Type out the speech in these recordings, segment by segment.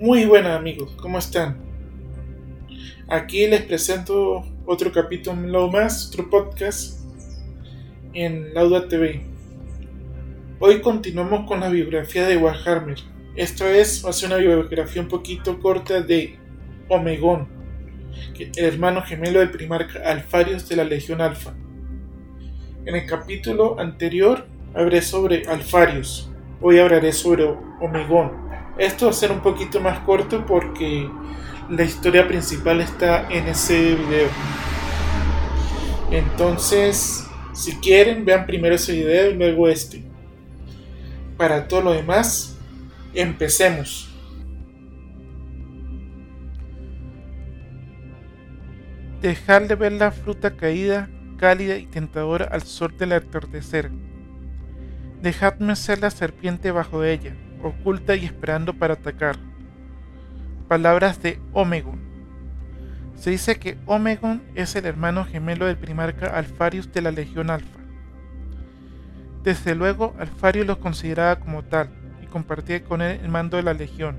Muy buenas amigos, ¿cómo están? Aquí les presento otro capítulo más, otro podcast en Lauda TV. Hoy continuamos con la biografía de Warhammer. Esta vez va a ser una biografía un poquito corta de Omegón, el hermano gemelo del primarca Alfarius de la Legión Alfa. En el capítulo anterior hablé sobre Alfarius, hoy hablaré sobre Omegón esto va a ser un poquito más corto porque la historia principal está en ese video. Entonces, si quieren, vean primero ese video y luego este. Para todo lo demás, empecemos. Dejar de ver la fruta caída, cálida y tentadora al sol del atardecer. Dejadme ser la serpiente bajo ella oculta y esperando para atacar. Palabras de Omegon. Se dice que Omegon es el hermano gemelo del primarca Alfarius de la Legión Alfa. Desde luego, Alfarius lo consideraba como tal y compartía con él el mando de la Legión.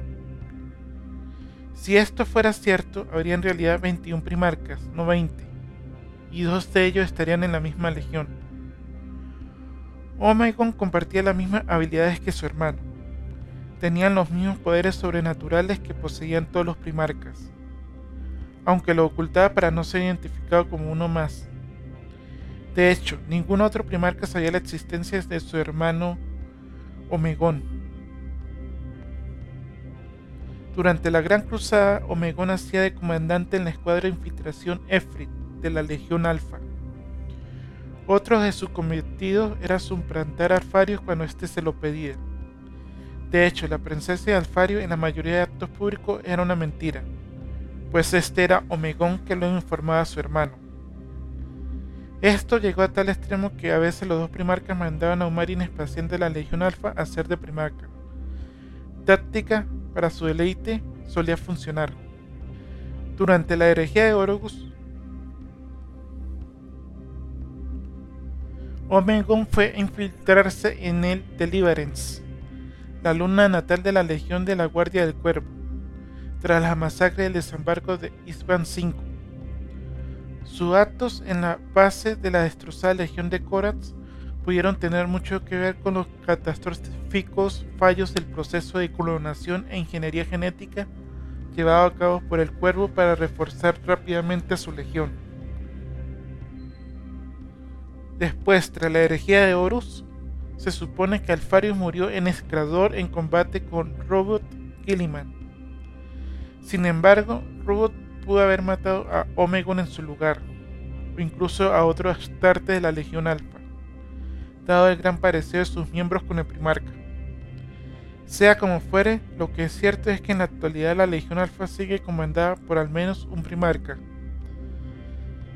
Si esto fuera cierto, habría en realidad 21 primarcas, no 20, y dos de ellos estarían en la misma legión. Omegon compartía las mismas habilidades que su hermano tenían los mismos poderes sobrenaturales que poseían todos los primarcas, aunque lo ocultaba para no ser identificado como uno más. De hecho, ningún otro primarca sabía la existencia de su hermano Omegón. Durante la Gran Cruzada, Omegón hacía de comandante en la escuadra de infiltración Efrit de la Legión Alfa. Otro de sus cometidos era suplantar a Alfarius cuando éste se lo pedía. De hecho, la presencia de Alfario en la mayoría de actos públicos era una mentira, pues este era Omegón que lo informaba a su hermano. Esto llegó a tal extremo que a veces los dos primarcas mandaban a un marín espacial de la Legión Alfa a ser de primarca. Táctica para su deleite solía funcionar. Durante la herejía de Orogus, Omegón fue a infiltrarse en el Deliverance la luna natal de la Legión de la Guardia del Cuervo, tras la masacre del desembarco de Isban V. Sus actos en la base de la destrozada Legión de Koratz pudieron tener mucho que ver con los catastróficos fallos del proceso de clonación e ingeniería genética llevado a cabo por el Cuervo para reforzar rápidamente a su legión. Después, tras la herejía de Horus, se supone que Alfarius murió en Escrador en combate con Robot Gilliman. Sin embargo, Robot pudo haber matado a Omegon en su lugar, o incluso a otro Astarte de la Legión Alfa, dado el gran parecido de sus miembros con el Primarca. Sea como fuere, lo que es cierto es que en la actualidad la Legión Alfa sigue comandada por al menos un Primarca.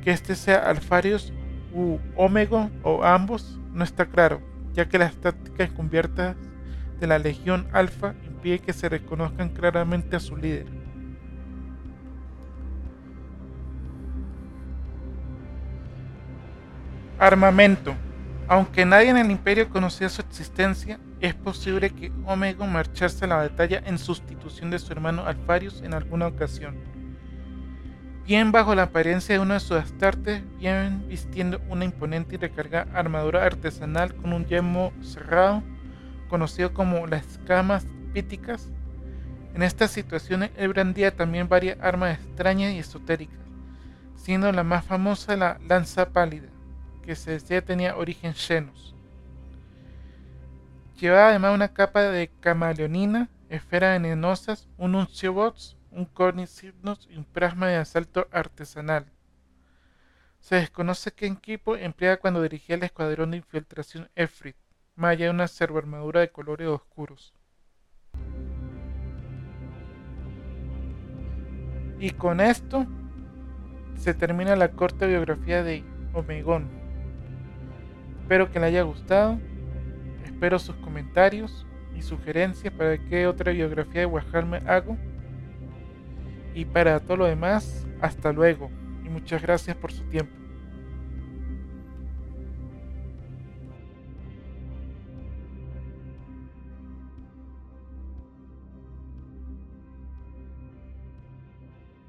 Que este sea Alfarius u Omegon o ambos no está claro, ya que las tácticas encubiertas de la Legión Alfa impiden que se reconozcan claramente a su líder. Armamento. Aunque nadie en el imperio conocía su existencia, es posible que Omega marchase a la batalla en sustitución de su hermano Alfarius en alguna ocasión bien bajo la apariencia de uno de sus astartes, bien vistiendo una imponente y recargada armadura artesanal con un yelmo cerrado, conocido como las escamas píticas. En estas situaciones él brandía también varias armas extrañas y esotéricas, siendo la más famosa la lanza pálida, que se decía tenía origen xenos. Llevaba además una capa de camaleonina, esferas venenosas, un unciobots, un cornicipnos y un plasma de asalto artesanal. Se desconoce qué equipo emplea cuando dirigía el escuadrón de infiltración Efrit, más allá de una armadura de colores oscuros. Y con esto se termina la corta biografía de Omegón. Espero que le haya gustado. Espero sus comentarios y sugerencias para qué otra biografía de Warhammer hago. Y para todo lo demás, hasta luego y muchas gracias por su tiempo.